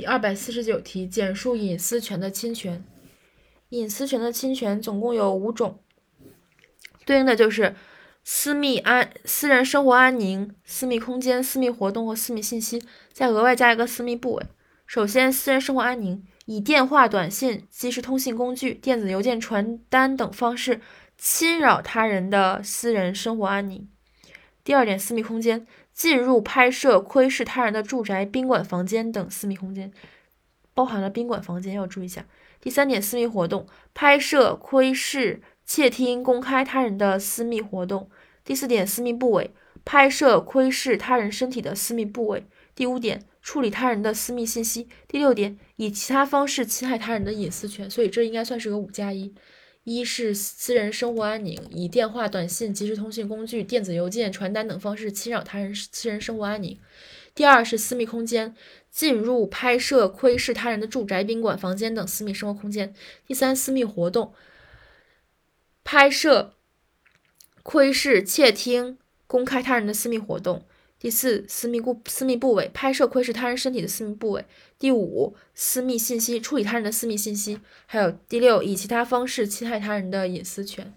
第二百四十九题，简述隐私权的侵权。隐私权的侵权总共有五种，对应的就是私密安、私人生活安宁、私密空间、私密活动和私密信息，再额外加一个私密部位。首先，私人生活安宁，以电话、短信、即时通信工具、电子邮件、传单等方式侵扰他人的私人生活安宁。第二点，私密空间，进入、拍摄、窥视他人的住宅、宾馆房间等私密空间，包含了宾馆房间，要注意一下。第三点，私密活动，拍摄、窥视、窃听、公开他人的私密活动。第四点，私密部位，拍摄、窥视他人身体的私密部位。第五点，处理他人的私密信息。第六点，以其他方式侵害他人的隐私权。所以这应该算是个五加一：一是私人生活安宁，以电话、短信、即时通讯工具、电子邮件、传单等方式侵扰他人私人生活安宁。第二是私密空间，进入、拍摄、窥视他人的住宅、宾馆房间等私密生活空间。第三，私密活动，拍摄、窥视、窃听、公开他人的私密活动。第四，私密部私密部位，拍摄、窥视他人身体的私密部位。第五，私密信息，处理他人的私密信息。还有第六，以其他方式侵害他人的隐私权。